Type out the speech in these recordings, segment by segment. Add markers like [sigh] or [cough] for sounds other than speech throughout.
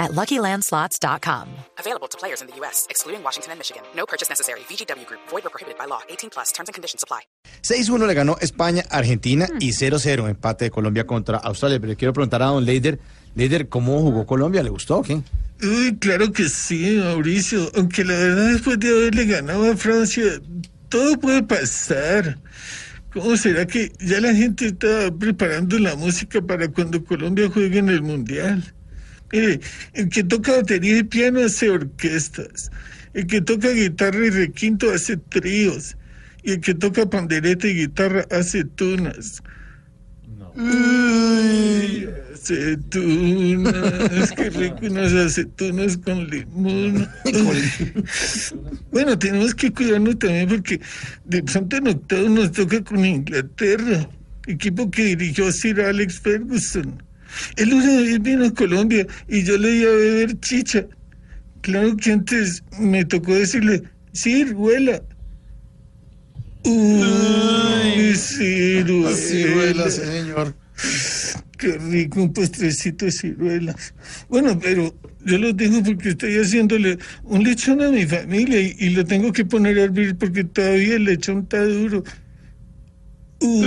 at LuckyLandSlots.com. Available to players in the U.S., excluding Washington and Michigan. No purchase necessary. VGW Group. Void or prohibited by law. 18 plus. Terms and conditions apply. 6-1 le ganó España, Argentina y 0-0 empate de Colombia contra Australia. Pero quiero preguntar a don Leider, Leider, ¿cómo jugó Colombia? ¿Le gustó o qué? Uy, claro que sí, Mauricio. Aunque la verdad, después de haberle ganado a Francia, todo puede pasar. ¿Cómo será que ya la gente está preparando la música para cuando Colombia juegue en el Mundial? Mire, el que toca batería y piano hace orquestas. El que toca guitarra y requinto hace tríos. Y el que toca pandereta y guitarra hace tunas. Uy, aceitunas, [laughs] qué rico unas aceitunas [laughs] con limón. bueno, tenemos que cuidarnos también porque de pronto en octavo nos toca con Inglaterra, equipo que dirigió Sir Alex Ferguson. Él una vez vino a Colombia y yo le iba a beber chicha. Claro que antes me tocó decirle, huela. Uy, ciruela. Ciruela, señor. Qué rico un postrecito de ciruelas. Bueno, pero yo lo digo porque estoy haciéndole un lechón a mi familia y, y lo tengo que poner a hervir porque todavía el lechón está duro. Uy,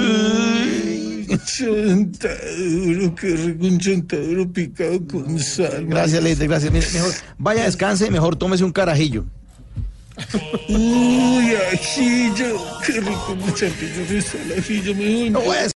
chontaduro, qué rico un chontaduro picado con sal. Gracias, Leider, gracias. Mire, mejor, vaya, descanse, mejor tómese un carajillo. Uy, ajillo, qué rico un champiñón de sal, ajillo, me voy. No, pues.